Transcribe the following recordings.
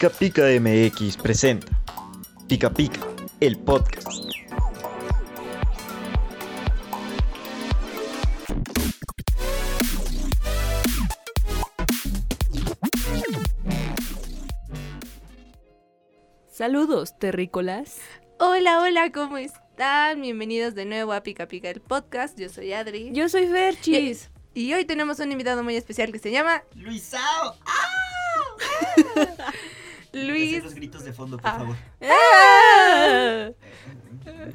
Pica Pica MX presenta Pica Pica, el podcast. Saludos, terrícolas. Hola, hola, ¿cómo están? Bienvenidos de nuevo a Pica Pica el podcast. Yo soy Adri. Yo soy Ferchis. Y hoy tenemos un invitado muy especial que se llama Luisao. Luis. Los gritos de fondo, por Ah. favor. ¡Ah!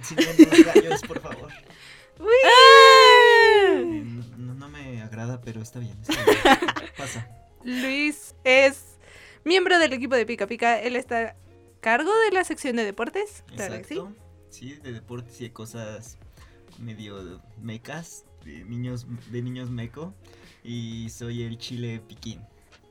Siguiendo los gallos, por favor. Eh, no, no- me agrada, pero está bien. está bien. Pasa. Luis es miembro del equipo de Pica Pica. Él está a cargo de la sección de deportes. Claro sí. Sí, de deportes y de cosas medio mecas, de niños, de niños meco. Y soy el chile piquín.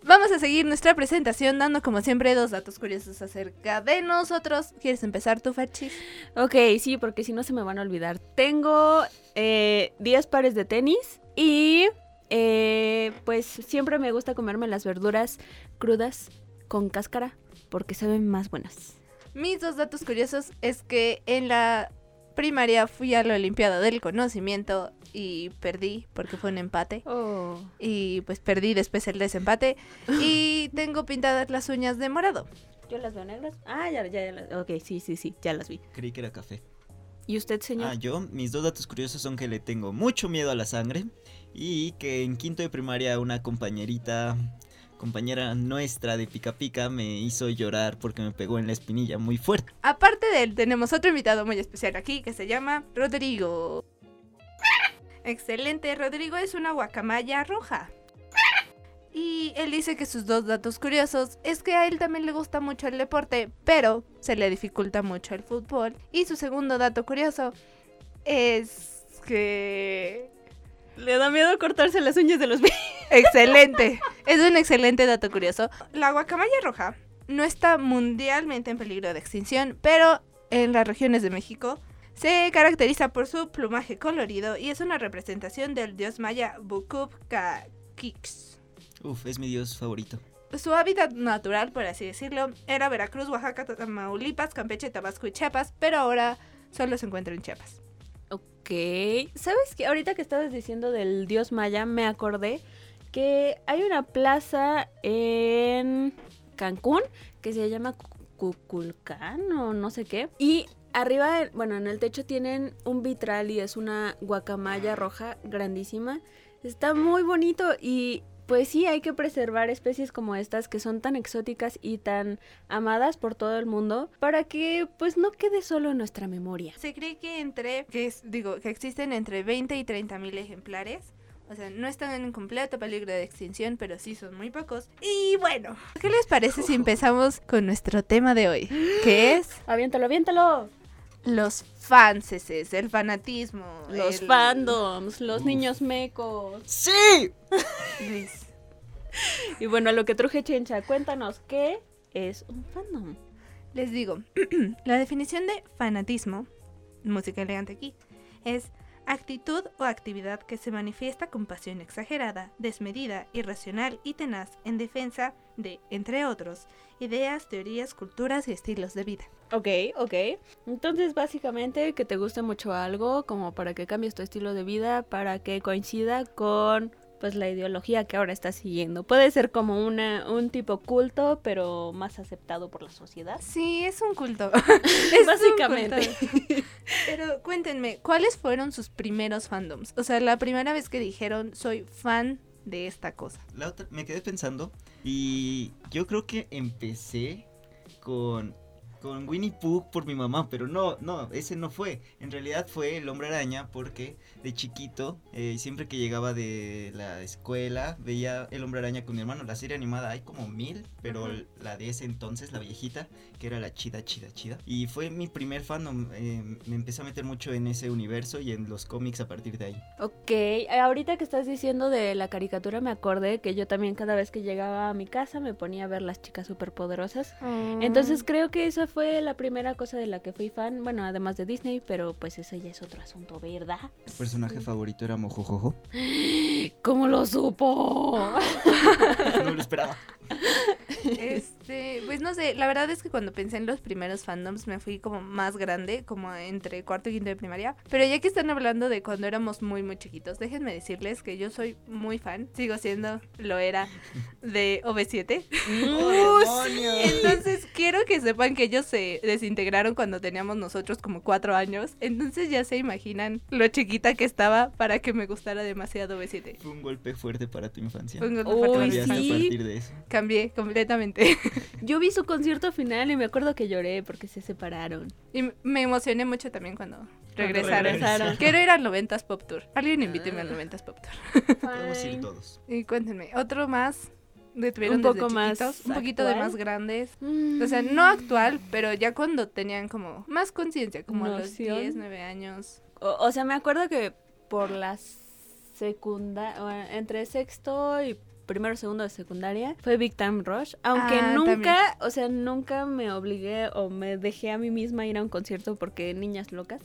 Vamos a seguir nuestra presentación dando como siempre dos datos curiosos acerca de nosotros. ¿Quieres empezar tú, Fachis? Ok, sí, porque si no se me van a olvidar. Tengo eh, 10 pares de tenis y eh, pues siempre me gusta comerme las verduras crudas con cáscara porque saben más buenas. Mis dos datos curiosos es que en la primaria fui a la Olimpiada del Conocimiento y perdí porque fue un empate. Oh. Y pues perdí después el desempate. Y tengo pintadas las uñas de morado. ¿Yo las veo negras? Ah, ya, ya, ya. las- Ok, sí, sí, sí, ya las vi. Creí que era café. ¿Y usted, señor? Ah, yo, mis dos datos curiosos son que le tengo mucho miedo a la sangre y que en quinto de primaria una compañerita, compañera nuestra de Pica Pica me hizo llorar porque me pegó en la espinilla muy fuerte. Aparte de él, tenemos otro invitado muy especial aquí que se llama Rodrigo. Excelente, Rodrigo es una guacamaya roja. Y él dice que sus dos datos curiosos es que a él también le gusta mucho el deporte, pero se le dificulta mucho el fútbol. Y su segundo dato curioso es que... Le da miedo cortarse las uñas de los pies. Excelente, es un excelente dato curioso. La guacamaya roja no está mundialmente en peligro de extinción, pero en las regiones de México se caracteriza por su plumaje colorido y es una representación del dios maya Bukub-Ka-Kix. Uf, es mi dios favorito. Su hábitat natural, por así decirlo, era Veracruz, Oaxaca, Tamaulipas, Campeche, Tabasco y Chiapas, pero ahora solo se encuentra en Chiapas. Ok, ¿sabes qué? Ahorita que estabas diciendo del dios maya, me acordé que hay una plaza en Cancún que se llama Cu- Cuculcán o no sé qué. Y arriba, bueno, en el techo tienen un vitral y es una guacamaya roja grandísima. Está muy bonito y pues sí, hay que preservar especies como estas que son tan exóticas y tan amadas por todo el mundo para que pues no quede solo en nuestra memoria. Se cree que entre, que es- digo, que existen entre 20 y 30 mil ejemplares. O sea, no están en completo peligro de extinción, pero sí son muy pocos. Y bueno, ¿qué les parece si empezamos con nuestro tema de hoy? Que es Aviéntalo, aviéntalo. Los fanses, el fanatismo. Los el- fandoms, los Uf. niños mecos. ¡Sí! Luis. Y bueno, a lo que truje Chencha, cuéntanos, ¿qué es un fandom? Les digo, la definición de fanatismo, música elegante aquí, es actitud o actividad que se manifiesta con pasión exagerada, desmedida, irracional y tenaz en defensa de, entre otros, ideas, teorías, culturas y estilos de vida. Ok, ok. Entonces, básicamente, que te guste mucho algo, como para que cambies tu estilo de vida, para que coincida con pues la ideología que ahora estás siguiendo. Puede ser como una, un tipo culto, pero más aceptado por la sociedad. Sí, es un culto. Es un Básicamente. culto. Pero cuéntenme, ¿cuáles fueron sus primeros fandoms? O sea, la primera vez que dijeron soy fan de esta cosa. La otra, me quedé pensando y yo creo que empecé con, con Winnie Pooh por mi mamá, pero no, no, ese no fue. En realidad fue el hombre araña porque de chiquito, eh, siempre que llegaba de la escuela, veía el hombre araña con mi hermano. La serie animada hay como mil, pero Ujú. la de ese entonces, la viejita, que era la chida, chida, chida. Y fue mi primer fandom. eh, me empecé a meter mucho en ese universo y en los cómics a partir de ahí. Ok, eh, ahorita que estás diciendo de la caricatura me acordé que yo también cada vez que llegaba a mi casa me ponía a ver las chicas superpoderosas. Entonces creo que esa fue la primera cosa de la que fui fan, bueno, además de Disney, pero pues ese ya es otro asunto, ¿verdad? Mi personaje favorito era Mojojojo. ¿Cómo lo supo? No lo esperaba. Este, Este, pues no sé, la verdad es que cuando pensé en los primeros fandoms me fui como más grande, como entre cuarto y quinto de primaria. Pero ya que están hablando de cuando éramos muy, muy chiquitos, déjenme decirles que yo soy muy fan, sigo siendo, lo era, de OV7. ¡Oh! Entonces quiero que sepan que ellos se desintegraron cuando teníamos nosotros como cuatro años. Entonces ya se imaginan lo chiquita que estaba para que me gustara demasiado OV7. Fue un golpe fuerte para tu infancia. Fue un golpe Uy, fuerte. Cambiaste sí. a partir de eso. Cambié completamente. Yo vi su concierto final y me acuerdo que lloré porque se separaron. Y me emocioné mucho también cuando regresaron. regresaron. Quiero ir al 90s Pop Tour. Alguien invíteme al Ah. 90s Pop Tour. Podemos ir todos. Y cuéntenme, otro más de tuvieron Un desde poco más chiquitos, un poquito de más grandes. Mm. O sea, no actual, pero ya cuando tenían como más conciencia, como a los Noción. 10, 9 años. O, o sea, me acuerdo que por la secundaria, entre sexto y primero segundo de secundaria, fue Big Time Rush. Aunque Ah, nunca, o sea, nunca me obligué o me dejé a mí misma ir a un concierto porque niñas locas.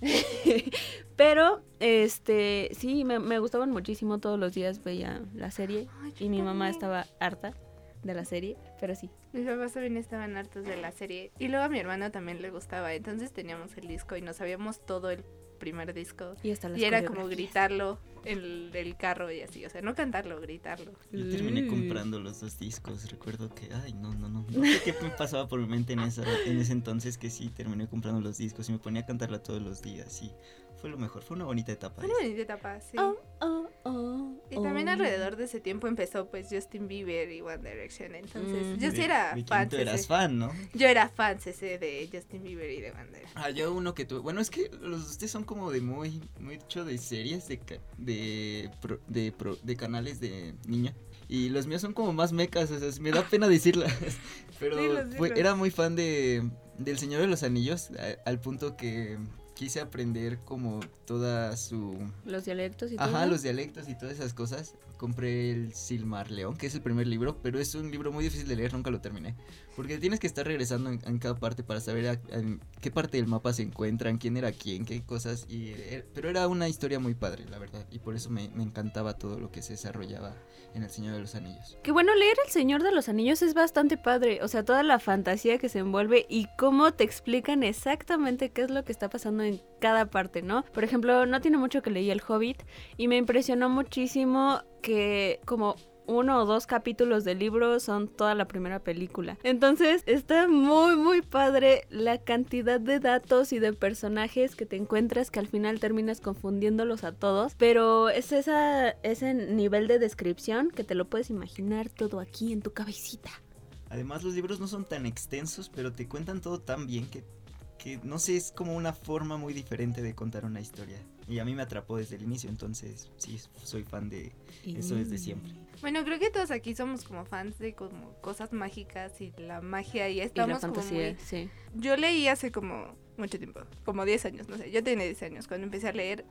Pero, este, sí, me, me gustaban muchísimo. Todos los días veía la serie Ay, y mi mamá estaba harta de la serie, pero sí. Mis papás también estaban hartos de la serie. Y luego a mi hermana también le gustaba. Entonces teníamos el disco y nos sabíamos todo el primer disco. Y hasta las Y era como gritarlo en el carro y así. O sea, no cantarlo, gritarlo. Yo terminé Mm. comprando los dos discos. Recuerdo que, ay, no, no, no. No sé qué me pasaba por mi mente en, esa, en ese entonces que sí terminé comprando los discos y me ponía a cantarla todos los días. Y fue lo mejor. Fue una bonita etapa. Fue una esa. bonita etapa, sí. Oh, oh, oh, Y también oh. alrededor de ese tiempo empezó pues Justin Bieber y One Direction. Entonces, Mm. yo sí era de fan. tú eras fan, ¿no? Yo era fan ese de Justin Bieber y de One Direction. Ah, yo uno que tuve. Bueno, es que los de ustedes son como de muy, mucho de series, de, ca- de, pro- de, pro- de canales de niña. Y los míos son como más mecas, o sea, me da pena decirlas. Pero fue- era muy fan de del Señor de los Anillos, a- al punto que quise aprender como toda su... Los dialectos y todo. Ajá, los dialectos y todas esas cosas. Compré el Silmarleón, que es el primer libro, pero es un libro muy difícil de leer, nunca lo terminé. Porque tienes que estar regresando en, cada parte para saber en qué parte del mapa se encuentran, quién era quién, qué cosas. Y, eh, pero era una historia muy padre, la verdad. Y por eso me, me encantaba todo lo que se desarrollaba en El Señor de los Anillos. Que bueno, leer El Señor de los Anillos es bastante padre. O sea, toda la fantasía que se envuelve y cómo te explican exactamente qué es lo que está pasando en cada parte, ¿no? Por ejemplo, no tiene mucho que leí El Hobbit y me impresionó muchísimo que como uno o dos capítulos del libro son toda la primera película. Entonces está muy muy padre la cantidad de datos y de personajes que te encuentras que al final terminas confundiéndolos a todos. Pero es ese nivel de descripción que te lo puedes imaginar todo aquí en tu cabecita. Además, los libros no son tan extensos, pero te cuentan todo tan bien que, que no sé, es como una forma muy diferente de contar una historia. Y a mí me atrapó desde el inicio, entonces sí, soy fan de eso desde siempre. Bueno, creo que todos aquí somos como fans de como cosas mágicas y la magia y Y la estamos como fantasía, muy... sí. Yo leí hace como mucho tiempo, como 10 años, no sé. Yo tenía 10 años cuando empecé a leer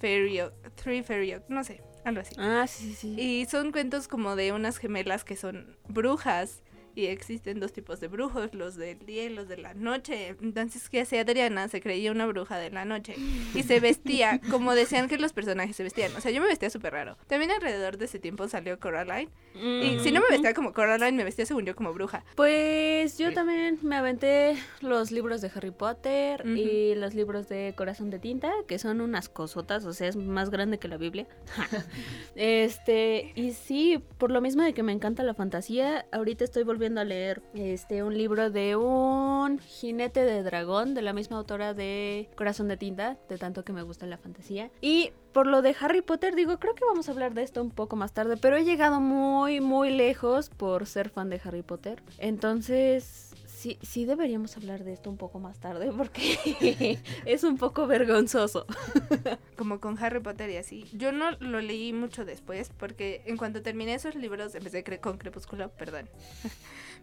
Fairy Oak, Three Fairy Oak, no sé, algo así. Ah, sí, sí, sí. Y son cuentos como de unas gemelas que son brujas. Y existen dos tipos de brujos, los del día y los de la noche. Entonces, ¿qué hacía Adriana? Se creía una bruja de la noche. Y se vestía como decían que los personajes se vestían. O sea, yo me vestía súper raro. También alrededor de ese tiempo salió Coraline. Y si no me vestía como Coraline, me vestía según yo como bruja. Pues yo también me aventé los libros de Harry Potter Ujú. y los libros de Corazón de Tinta, que son unas cosotas, o sea, es más grande que la Biblia. este, y sí, por lo mismo de que me encanta la fantasía, ahorita estoy volviendo a leer este un libro de un jinete de dragón de la misma autora de Corazón de Tinta, de tanto que me gusta la fantasía. Y por lo de Harry Potter, digo, creo que vamos a hablar de esto un poco más tarde, pero he llegado muy, muy lejos por ser fan de Harry Potter. Entonces, sí, sí deberíamos hablar de esto un poco más tarde porque es un poco vergonzoso. como con Harry Potter y así. Yo no lo leí mucho después porque en cuanto terminé esos libros empecé con Crepúsculo, perdón.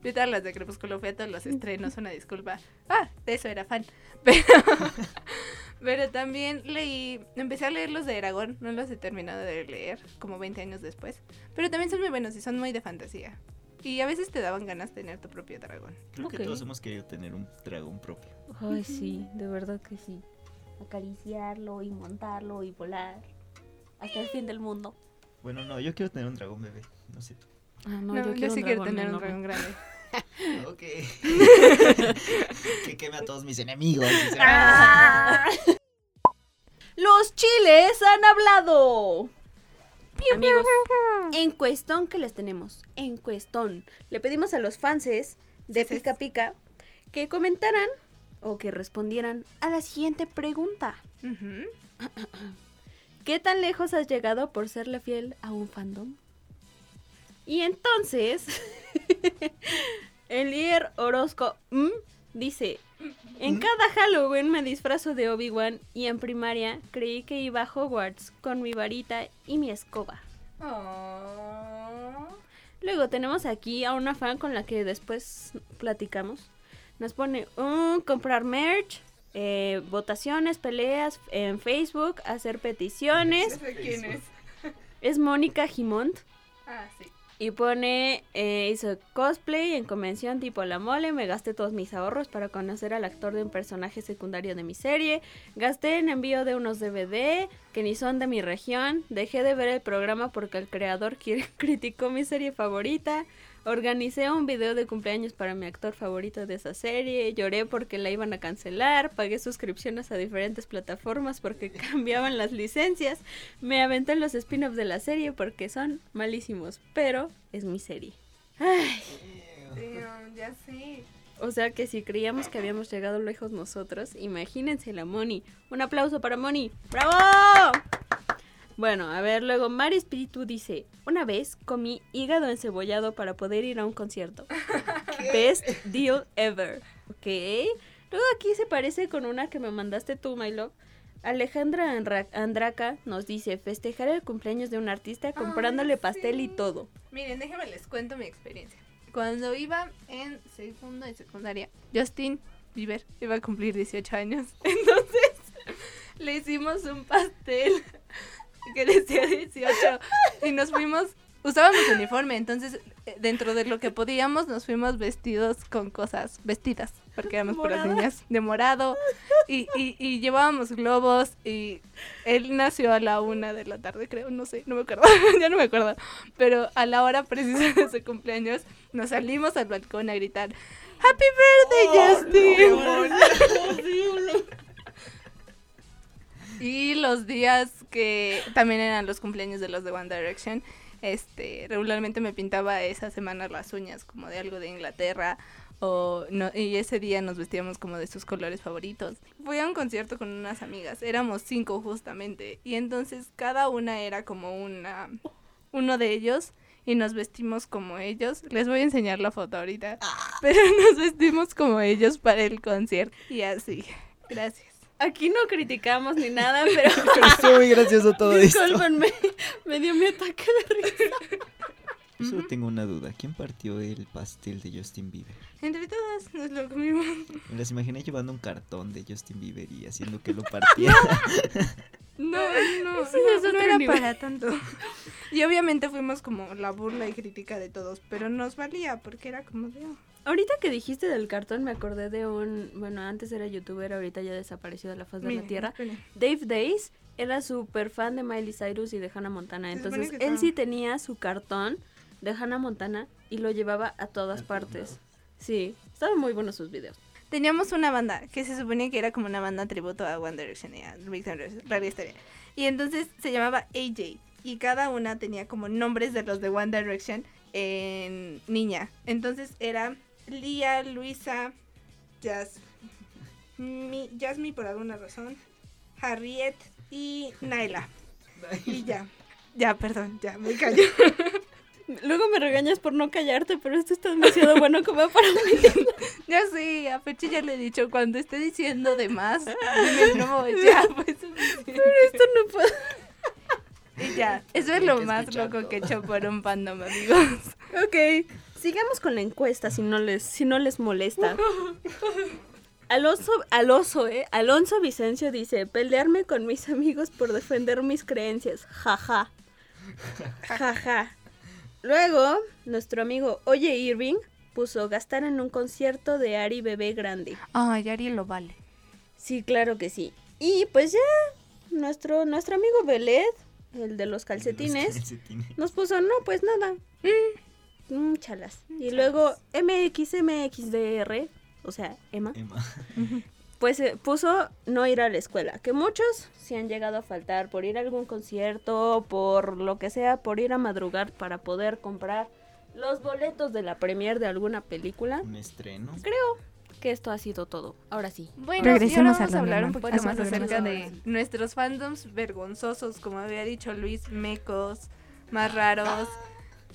A todas de Crepúsculo, fui a todos los estrenos, una disculpa. Ah, de eso era fan. Pero, pero también leí, empecé a leer los de Aragón, no los he terminado de leer, como 20 años después. Pero también son muy buenos y son muy de fantasía. Y a veces te daban ganas de tener tu propio dragón. Creo que todos hemos querido tener un dragón propio. Ay, sí, de verdad que sí. Acariciarlo y montarlo y volar hasta el fin del mundo. Bueno, no, yo quiero tener un dragón bebé, no sé tú. Ah, no, No, yo, quiero sí quiero tener un dragón grande. Ok. que queme a todos mis enemigos. Ah. Los chiles han hablado. Amigos, encuestón que les tenemos. Encuestón. Le pedimos a los fanses de. Pica Pica que comentaran o que respondieran a la siguiente pregunta. ¿Qué tan lejos has llegado por serle fiel a un fandom? Y entonces, el líder Orozco dice, en cada Halloween me disfrazo de Obi-Wan y en primaria creí que iba a Hogwarts con mi varita y mi escoba. Luego tenemos aquí a una fan con la que después platicamos. Nos pone "Mm, comprar merch, eh, votaciones, peleas en Facebook, hacer peticiones. Quién es. Es Mónica Gimont. Ah, sí. Y pone, eh, hizo cosplay en convención tipo La Mole, me gasté todos mis ahorros para conocer al actor de un personaje secundario de mi serie, gasté en envío de unos DVD que ni son de mi región, dejé de ver el programa porque el creador criticó mi serie favorita, organicé un video de cumpleaños para mi actor favorito de esa serie, lloré porque la iban a cancelar, pagué suscripciones a diferentes plataformas porque cambiaban las licencias, me aventé en los spin-offs de la serie porque son malísimos, pero es mi serie. Ay, Damn, ya sé. o sea que si creíamos que habíamos llegado lejos nosotros, imagínense la Moni. Un aplauso para Moni. ¡Bravo! Bueno, a ver, luego Mari Espíritu dice, una vez comí hígado encebollado para poder ir a un concierto. Best deal ever. Ok. Luego aquí se parece con una que me mandaste tú, my love. Alejandra Anra- Andraca nos dice festejar el cumpleaños de un artista comprándole Ay, pastel y todo. Miren, déjenme les cuento mi experiencia. Cuando iba en segundo y secundaria, Justin Bieber iba a cumplir 18 años. Entonces, le hicimos un pastel que decía 18 y nos fuimos, usábamos uniforme, entonces eh, dentro de lo que podíamos nos fuimos vestidos con cosas, vestidas, porque éramos puras niñas, de morado y, y, y llevábamos globos y él nació a la una de la tarde, creo, no sé, no me acuerdo, ya no me acuerdo. Pero a la hora precisa de su cumpleaños, nos salimos al balcón a gritar ¡Happy birthday, Justin! Y los días que también eran los cumpleaños de los de One Direction, este, regularmente me pintaba esa semana las uñas como de algo de Inglaterra. O no, y ese día nos vestíamos como de sus colores favoritos. Fui a un concierto con unas amigas, éramos cinco justamente, y entonces cada una era como una, uno de ellos, y nos vestimos como ellos. Les voy a enseñar la foto ahorita, pero nos vestimos como ellos para el concierto, y así. Gracias. Aquí no criticamos ni nada, pero Pero estuvo muy gracioso todo esto. me dio mi ataque de risa. Yo solo tengo una duda. ¿Quién partió el pastel de Justin Bieber? Entre todas nos lo comimos. Me las imaginé llevando un cartón de Justin Bieber y haciendo que lo partiera. No, no, Eso no, otro era nivel. para tanto. Y obviamente fuimos como la burla y crítica de todos, pero nos valía porque era como de... Ahorita que dijiste del cartón, me acordé de un. Bueno, antes era youtuber, ahorita ya desapareció de la faz de la tierra. Dave Days era súper fan de Miley Cyrus y de Hannah Montana. Entonces, él sí tenía su cartón de Hannah Montana y lo llevaba a todas partes. Sí, estaban muy buenos sus videos. Teníamos una banda que se suponía que era como una banda tributo a One Direction y a Rush, rara historia. Y entonces se llamaba AJ y cada una tenía como nombres de los de One Direction en niña. Entonces era Lía, Luisa, Jazz, mi, Jasmine por alguna razón, Harriet y Naila. Y ya. Ya, perdón, ya, me callo. Luego me regañas por no callarte, pero esto está demasiado bueno como para mí. Ya sí, a Pechi ya le he dicho, cuando esté diciendo de más, dime no, ya, pues. Esto no puedo. Y ya, eso es lo más loco que he hecho por un fandom, amigos. Ok, sigamos con la encuesta si no les, si no les molesta. Alonso, Alonso, eh, Alonso Vicencio dice, pelearme con mis amigos por defender mis creencias, jaja. Jaja. Luego, nuestro amigo Oye Irving puso gastar en un concierto de Ari Bebé Grande. Ay, Ari lo vale. Sí, claro que sí. Y pues ya, nuestro, nuestro amigo Beled, el de los calcetines, Calcetines. nos puso, no, pues nada. Mm, mm, chalas. Y luego MXMXDR, o sea, Emma, Emma. pues eh, puso no ir a la escuela. Que muchos se han llegado a faltar por ir a algún concierto, por lo que sea, por ir a madrugar para poder comprar los boletos de la premier de alguna película. Un estreno. Creo que esto ha sido todo. Ahora sí. Bueno, Regresemos y ahora vamos a hablar un poquito más acerca de nuestros fandoms vergonzosos, como había dicho Luis, mecos, más raros,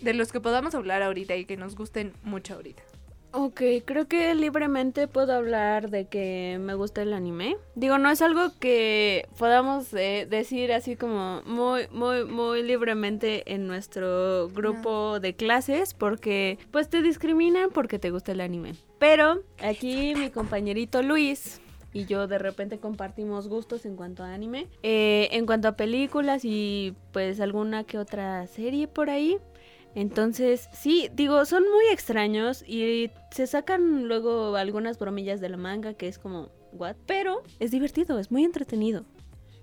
de los que podamos hablar ahorita y que nos gusten mucho ahorita. Ok, creo que libremente puedo hablar de que me gusta el anime. Digo, no es algo que podamos eh, decir así como muy, muy, muy libremente en nuestro grupo de clases porque pues te discriminan porque te gusta el anime. Pero aquí mi compañerito Luis y yo de repente compartimos gustos en cuanto a anime. Eh, en cuanto a películas y pues alguna que otra serie por ahí. Entonces, sí, digo, son muy extraños y se sacan luego algunas bromillas de la manga que es como, ¿what? Pero es divertido, es muy entretenido.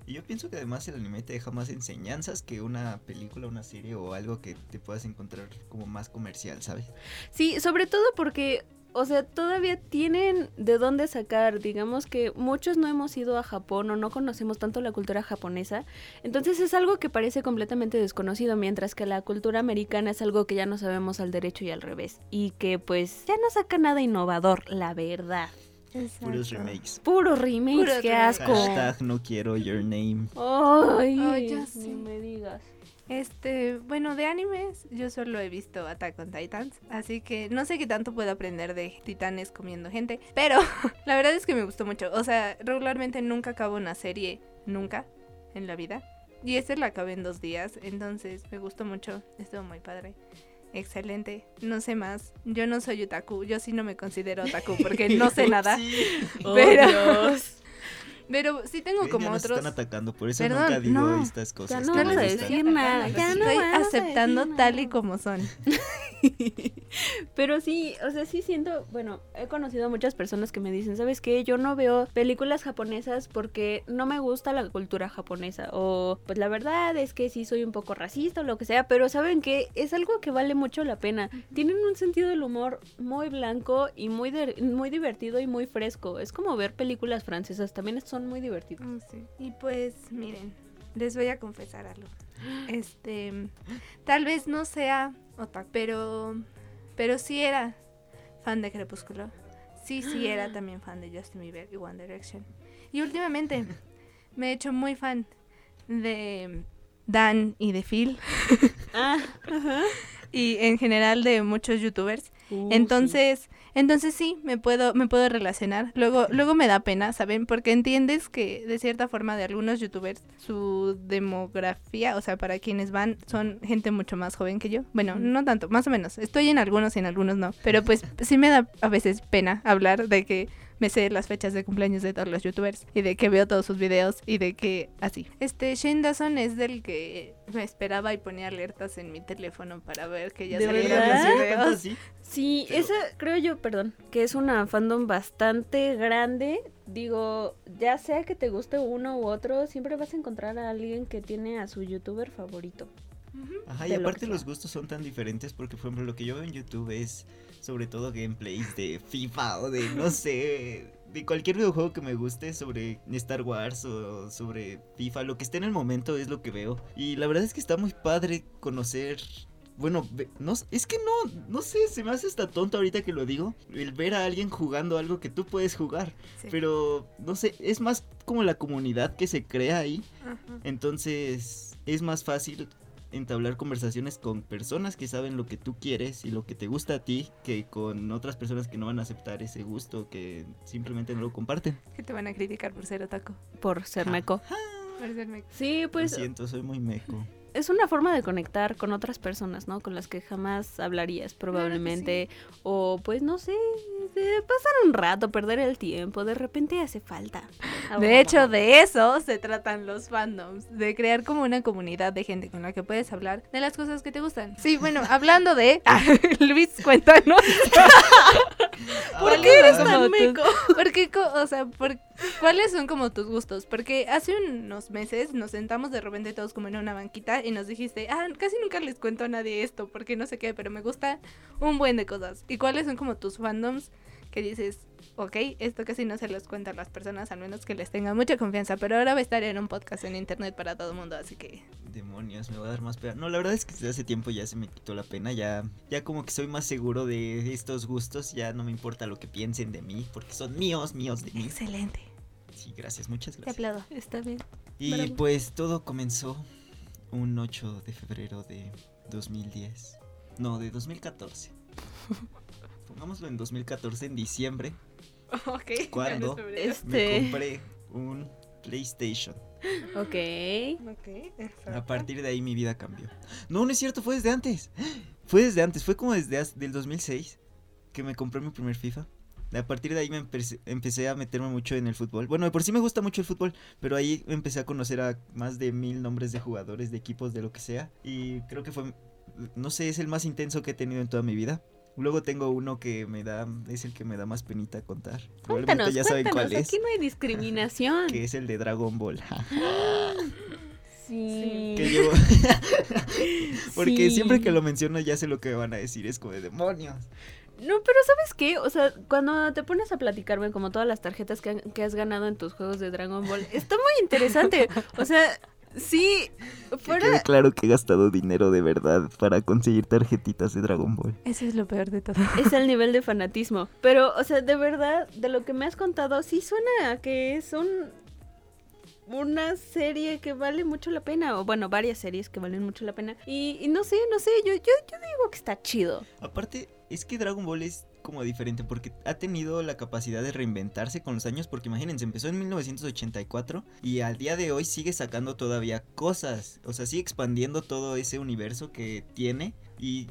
Y yo pienso que además el anime te deja más enseñanzas que una película, una serie o algo que te puedas encontrar como más comercial, ¿sabes? Sí, sobre todo porque, o sea, todavía tienen de dónde sacar. Digamos que muchos no hemos ido a Japón o no conocemos tanto la cultura japonesa. Entonces es algo que parece completamente desconocido, mientras que la cultura americana es algo que ya no sabemos al derecho y al revés. Y que pues ya no saca nada innovador, la verdad. Puros remakes. Puro remakes, Puro qué remakes. asco. Hashtag no quiero your name. Ay, Ay, ya ni sé. me digas. Este, bueno, de animes, yo solo he visto Attack on Titans, así que no sé qué tanto puedo aprender de titanes comiendo gente, pero la verdad es que me gustó mucho. O sea, regularmente nunca acabo una serie, nunca, en la vida. Y este la acabé en dos días, entonces me gustó mucho, estuvo muy padre. Excelente, no sé más. Yo no soy otaku, yo sí no me considero otaku porque no sé nada. Sí. Pero, pero sí tengo Ven, como ya nos otros. están atacando, por eso Perdón, nunca digo no, estas cosas. ya no vamos a decir nada, ya no Estoy aceptando decir tal y como son. Pero sí, o sea, sí siento, bueno, he conocido muchas personas que me dicen, ¿sabes qué? Yo no veo películas japonesas porque no me gusta la cultura japonesa. O pues la verdad es que sí soy un poco racista o lo que sea, pero saben que es algo que vale mucho la pena. Tienen un sentido del humor muy blanco y muy, de- muy divertido y muy fresco. Es como ver películas francesas, también son muy divertidos. Y pues, miren, les voy a confesar algo. Este, tal vez no sea otaku, pero, pero sí era fan de Crepúsculo. Sí, sí era también fan de Justin Bieber y One Direction. Y últimamente me he hecho muy fan de Dan y de Phil Ah, y en general de muchos youtubers. Uh, Entonces, entonces sí, me puedo, me puedo relacionar. Luego, luego me da pena, ¿saben? Porque entiendes que de cierta forma de algunos youtubers, su demografía, o sea, para quienes van, son gente mucho más joven que yo. Bueno, no tanto, más o menos. Estoy en algunos y en algunos no. Pero pues sí me da a veces pena hablar de que me sé las fechas de cumpleaños de todos los youtubers y de que veo todos sus videos y de que así. Este Shane Dawson es del que me esperaba y ponía alertas en mi teléfono para ver que ya ¿De salieron verdad? los ¿Sí? ¿Tanto videos. así? Sí, Pero- esa creo yo, perdón, que es una fandom bastante grande. Digo, ya sea que te guste uno u otro, siempre vas a encontrar a alguien que tiene a su youtuber favorito. Ajá, y lo aparte los gustos son tan diferentes porque, por ejemplo, lo que yo veo en YouTube es sobre todo gameplays de FIFA o de, no sé, de cualquier videojuego que me guste sobre Star Wars o sobre FIFA. Lo que esté en el momento es lo que veo. Y la verdad es que está muy padre conocer... Bueno, no, es que no, no sé, se me hace hasta tonto ahorita que lo digo. El ver a alguien jugando algo que tú puedes jugar. Sí. Pero, no sé, es más como la comunidad que se crea ahí. Ajá. Entonces es más fácil entablar conversaciones con personas que saben lo que tú quieres y lo que te gusta a ti que con otras personas que no van a aceptar ese gusto, que simplemente no lo comparten. Que te van a criticar por ser otaku. Por ser meco. Por ser meco. Sí, Pues, lo siento, soy muy meco. es una forma de conectar con otras personas, ¿no? Con las que jamás hablarías probablemente. O pues no sé, pasar un rato, perder el tiempo, de repente hace falta. De hecho, de eso se tratan los fandoms, de crear como una comunidad de gente con la que puedes hablar de las cosas que te gustan. Sí, bueno, hablando de... Ah, Luis, cuéntanos. ¿Por qué eres tan meco? Porque, o sea, por- ¿cuáles son como tus gustos? Porque hace unos meses nos sentamos de repente todos como en una banquita y nos dijiste, ah, casi nunca les cuento a nadie esto, porque no sé qué, pero me gusta un buen de cosas. ¿Y cuáles son como tus fandoms que dices, ok, esto casi no se los cuento a las personas, al menos que les tenga mucha confianza, pero ahora va a estar en un podcast en internet para todo el mundo, así que... Demonios, me va a dar más pena. No, la verdad es que desde hace tiempo ya se me quitó la pena. Ya, ya como que soy más seguro de estos gustos. Ya no me importa lo que piensen de mí, porque son míos, míos de mí. Excelente. Sí, gracias, muchas Te gracias. aplaudo. Está bien. Y Bravo. pues todo comenzó un 8 de febrero de 2010. No, de 2014. Pongámoslo en 2014, en diciembre, Ok. ¿Cuándo? ganas me Este. compré un PlayStation. Ok. Ok, A partir de ahí mi vida cambió. No, no es cierto, fue desde antes. Fue desde antes, fue como desde del 2006 que me compré mi primer FIFA. A partir de ahí me empecé, empecé a meterme mucho en el fútbol. Bueno, de por sí me gusta mucho el fútbol, pero ahí empecé a conocer a más de mil nombres de jugadores, de equipos, de lo que sea. Y creo que fue, no sé, es el más intenso que he tenido en toda mi vida. Luego tengo uno que me da, es el que me da más penita contar. Cuéntanos, ya saben cuál es. Aquí no hay discriminación. Que es el de Dragon Ball. Sí. que llevo. Porque Sí. siempre que lo menciono ya sé lo que me van a decir. Es como de demonios. No, pero ¿sabes qué? O sea, cuando te pones a platicarme como todas las tarjetas que, han- que has ganado en tus juegos de Dragon Ball, está muy interesante. O sea, sí, fuera... claro que he gastado dinero de verdad para conseguir tarjetitas de Dragon Ball. Eso es lo peor de todo. Es el nivel de fanatismo. Pero, o sea, de verdad, de lo que me has contado, sí suena a que es un... Una serie que vale mucho la pena, o bueno, varias series que valen mucho la pena. Y, y no sé, no sé, yo, yo, yo digo que está chido. Aparte, es que Dragon Ball es como diferente porque ha tenido la capacidad de reinventarse con los años. Porque imagínense, empezó en 1984 y al día de hoy sigue sacando todavía cosas. O sea, sigue expandiendo todo ese universo que tiene. Y,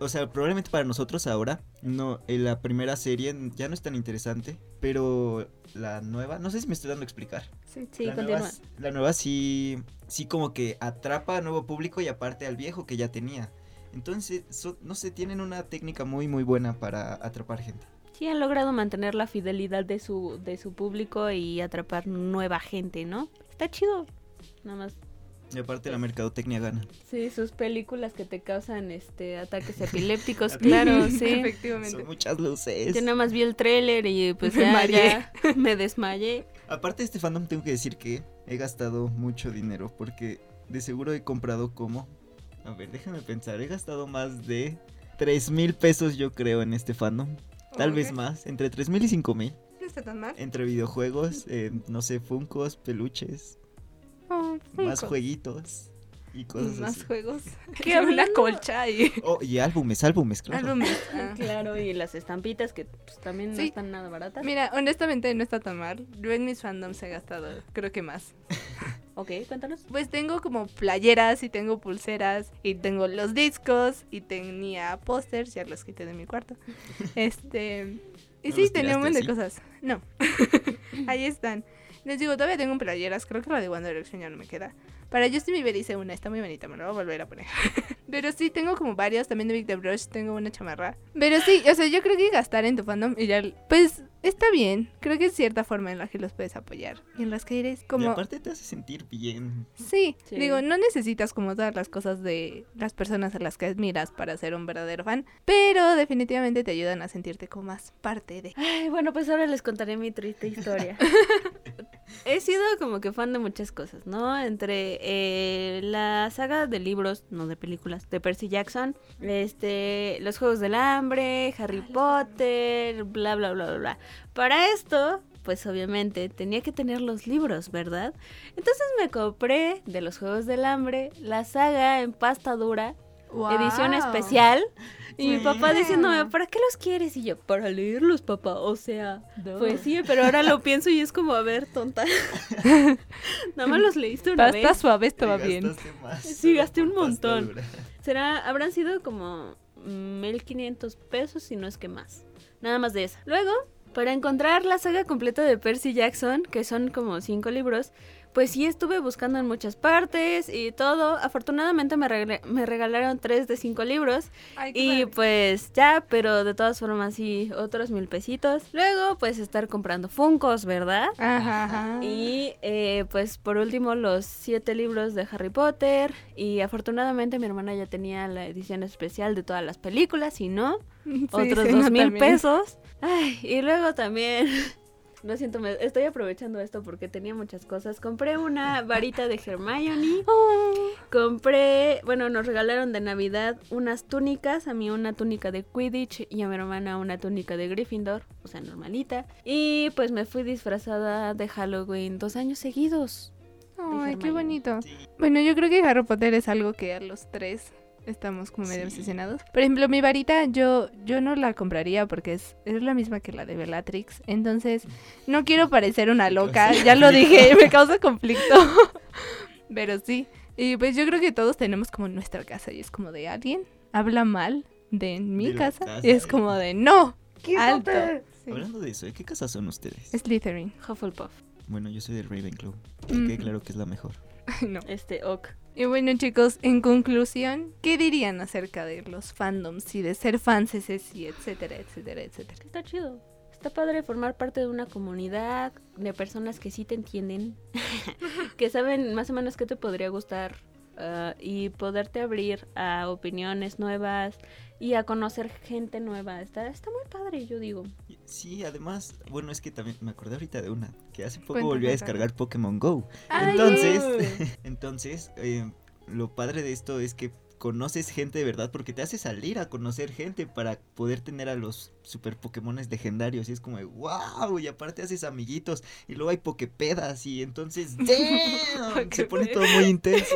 o sea, probablemente para nosotros ahora, no, eh, la primera serie ya no es tan interesante. Pero la nueva, no sé si me estoy dando a explicar. Sí. Sí, la, continúa. nueva, la nueva sí, sí como que atrapa a nuevo público y aparte al viejo que ya tenía. Entonces, so- no sé, tienen una técnica muy muy buena para atrapar gente. Sí, han logrado mantener la fidelidad de su, de su público y atrapar nueva gente, ¿no? Está chido. Nada más. Y aparte la mercadotecnia gana. Sí, sus películas que te causan este ataques epilépticos, claro, sí. Efectivamente. Son muchas luces. Yo nada más vi el tráiler y pues Me ya, mareé. ya me desmayé. Aparte de este fandom tengo que decir que he gastado mucho dinero porque de seguro he comprado como... A ver, déjame pensar, he gastado más de 3 mil pesos yo creo en este fandom. Tal vez más, entre 3 mil y 5 mil. No está tan mal. Entre videojuegos, eh, no sé, funcos, peluches, Oh, más jueguitos y cosas Más así. juegos. Que hablando- colcha y Oh, y álbumes, álbumes, claro. álbumes. Ah. Claro, y las estampitas que pues, también no están nada baratas. Mira, honestamente no está tan mal. Yo en mis fandoms he gastado, creo que más. Ok, cuéntanos. Pues tengo como playeras y tengo pulseras y tengo los discos y tenía pósters, ya los quité de mi cuarto. Este... Y ¿No sí, tenía un buen de cosas. No. Ahí están. Les digo, todavía tengo playeras, creo que la de One Direction ya no me queda. Para Justin Bieber hice una, está muy bonita, me la voy a volver a poner. Pero sí, tengo como varios, también de Big The Brush tengo una chamarra. Pero sí, o sea, yo creo que gastar en tu fandom y ya, pues está bien. Creo que es cierta forma en la que los puedes apoyar. Y en las que eres Y como... aparte te hace sentir bien. Sí, Sí. digo, no necesitas como todas las cosas de las personas a las que admiras para ser un verdadero fan, pero definitivamente te ayudan a sentirte como más parte de... Ay, bueno, pues ahora les contaré mi triste historia. He sido como que fan de muchas cosas, ¿no? Entre eh, la saga de libros, no de películas, de Percy Jackson, este, los Juegos del Hambre, Harry Potter, bla, bla, bla, bla, bla. Para esto, pues obviamente tenía que tener los libros, ¿verdad? Entonces me compré de los Juegos del Hambre la saga en pasta dura, edición especial. Y mi papá diciéndome, ¿para qué los quieres? Y yo, para leerlos, papá. O sea, No. pues sí, pero ahora lo pienso y es como, a ver, tonta. Nada más los leíste una Pasta vez. suave estaba bien. más Sí, gasté un montón. dura. Será, habrán sido como 1500 pesos, si no es que más. Nada más de esa. Luego, para encontrar la saga completa de Percy Jackson, que son como cinco libros, pues sí estuve buscando en muchas partes y todo. Afortunadamente me, me regalaron tres de cinco libros. Ay, Y padre. pues ya, pero de todas formas sí, otros mil pesitos. Luego pues estar comprando Funcos, ¿verdad? Ajá, ajá. Y eh, pues por último los siete libros de Harry Potter. Y afortunadamente mi hermana ya tenía la edición especial de todas las películas y no, Sí, otros sí, dos no, mil también. pesos. Ay, y luego también, lo siento, me, estoy aprovechando esto porque tenía muchas cosas. Compré una varita de Hermione. Oh. Compré, bueno, nos regalaron de Navidad unas túnicas, a mí una túnica de Quidditch y a mi hermana una túnica de Gryffindor, o sea, normalita. Y pues me fui disfrazada de Halloween dos años seguidos. Ay, qué bonito. Sí. Bueno, yo creo que Harry Potter es algo que a los tres estamos como medio Sí. obsesionados. Por ejemplo, mi varita yo, yo no la compraría porque es, es la misma que la de Bellatrix. Entonces, no quiero parecer una loca. Ya lo dije, me causa conflicto. Pero sí. Y pues yo creo que todos tenemos como nuestra casa y es como de alguien habla mal de mi De casa, casa, y es como de no, alto. Sí. Hablando de eso, ¿de qué casa son ustedes? Slytherin. Hufflepuff. Bueno, yo soy del Ravenclaw. Que Mm. quede claro que es la mejor. No. Este, ok. Y bueno chicos, en conclusión, ¿qué dirían acerca de los fandoms y de ser fans y etcétera, etcétera, etcétera? Está chido. Está padre formar parte de una comunidad de personas que sí te entienden, que saben más o menos qué te podría gustar ah, y poderte abrir a opiniones nuevas y a conocer gente nueva. Está, está muy padre, yo digo. Sí, además, bueno, es que también me acordé ahorita de una, que hace poco Cuenta, volví a descargar Pokémon Go. Ay, Entonces, entonces, eh, lo padre de esto es que conoces gente de verdad porque te hace salir a conocer gente para poder tener a los super Pokémones legendarios y es como de wow y aparte haces amiguitos y luego hay Poképedas y entonces damn, se pone todo muy intenso.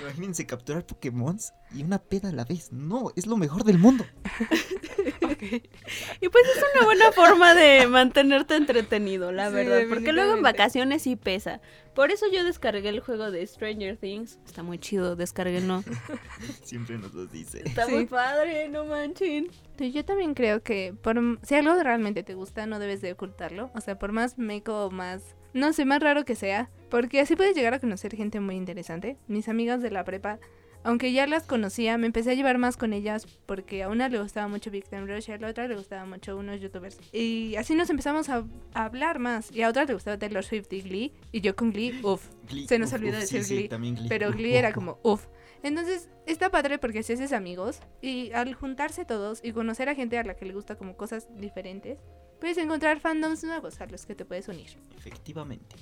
Imagínense capturar Pokémon y una peda a la vez. No, es lo mejor del mundo. Y pues es una buena forma de mantenerte entretenido, la Sí, verdad. Porque luego en vacaciones sí pesa. Por eso yo descargué el juego de Stranger Things. Está muy chido, descarguenlo. Siempre nos lo dice. Está Sí. muy padre, no manchen. Sí, Yo también creo que por, si algo realmente te gusta, no debes de ocultarlo. O sea, por más meco o más, no sé, más raro que sea. Porque así puedes llegar a conocer gente muy interesante. Mis amigas de la prepa, aunque ya las conocía, me empecé a llevar más con ellas porque a una le gustaba mucho Big Time Rush y a la otra le gustaba mucho unos youtubers. Y así nos empezamos a, a hablar más. Y a otra le gustaba Taylor Swift y Glee. Y yo con Glee, uff. Se nos uf, olvidó uf, decir sí, Glee. Pero Glee uf, era como, uff. Entonces, está padre porque si haces amigos y al juntarse todos y conocer a gente a la que le gusta como cosas diferentes, puedes encontrar fandoms nuevos a los que te puedes unir. Efectivamente.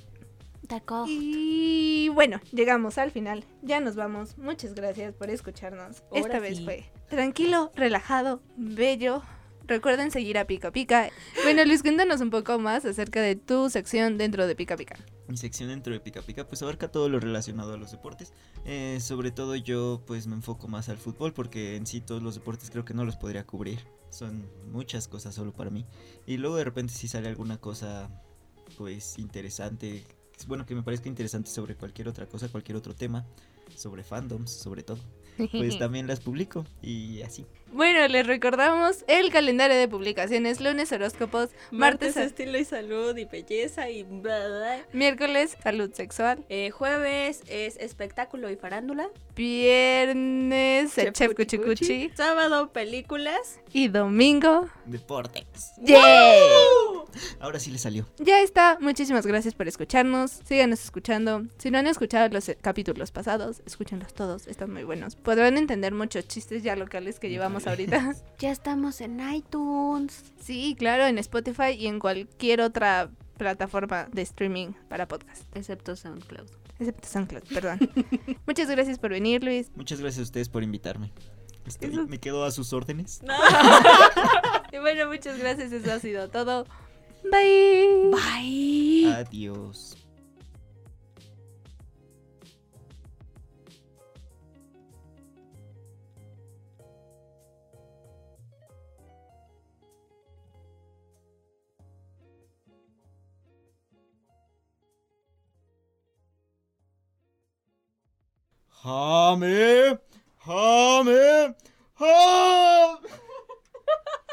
Y bueno, llegamos al final. Ya nos vamos. Muchas gracias por escucharnos. Ahora Esta vez sí. fue tranquilo, relajado, bello. Recuerden seguir a Pica Pica. Bueno, Luis, cuéntanos un poco más acerca de tu sección dentro de Pica Pica. Mi sección dentro de Pica Pica pues abarca todo lo relacionado a los deportes. Eh, sobre todo yo pues me enfoco más al fútbol porque en sí todos los deportes creo que no los podría cubrir. Son muchas cosas solo para mí. Y luego de repente si sale alguna cosa pues interesante. Bueno que me parezca interesante sobre cualquier otra cosa, cualquier otro tema. Sobre fandoms, sobre todo. Pues también las publico y así. Bueno, les recordamos el calendario de publicaciones, lunes horóscopos, martes, Martes estilo y salud y belleza y bla, miércoles salud sexual, Eh, jueves es espectáculo y farándula. viernes el chef cuchi cuchi Sábado películas. y domingo. Deportes. ¡Yay! Ahora sí le salió. Ya está, muchísimas gracias por escucharnos, síganos escuchando. Si no han escuchado los capítulos pasados, escúchenlos todos, están muy buenos. Podrán entender muchos chistes ya locales que llevamos ahorita. Ya estamos en iTunes. Sí, claro, en Spotify y en cualquier otra plataforma de streaming para podcast, Excepto SoundCloud. excepto SoundCloud, perdón. Muchas gracias por venir, Luis. Muchas gracias a ustedes por invitarme. Estoy- Eso- me quedo a sus órdenes. Y bueno, muchas gracias, eso ha sido todo. Bye. Bye. Adiós. Ha med! Ha med! Ha!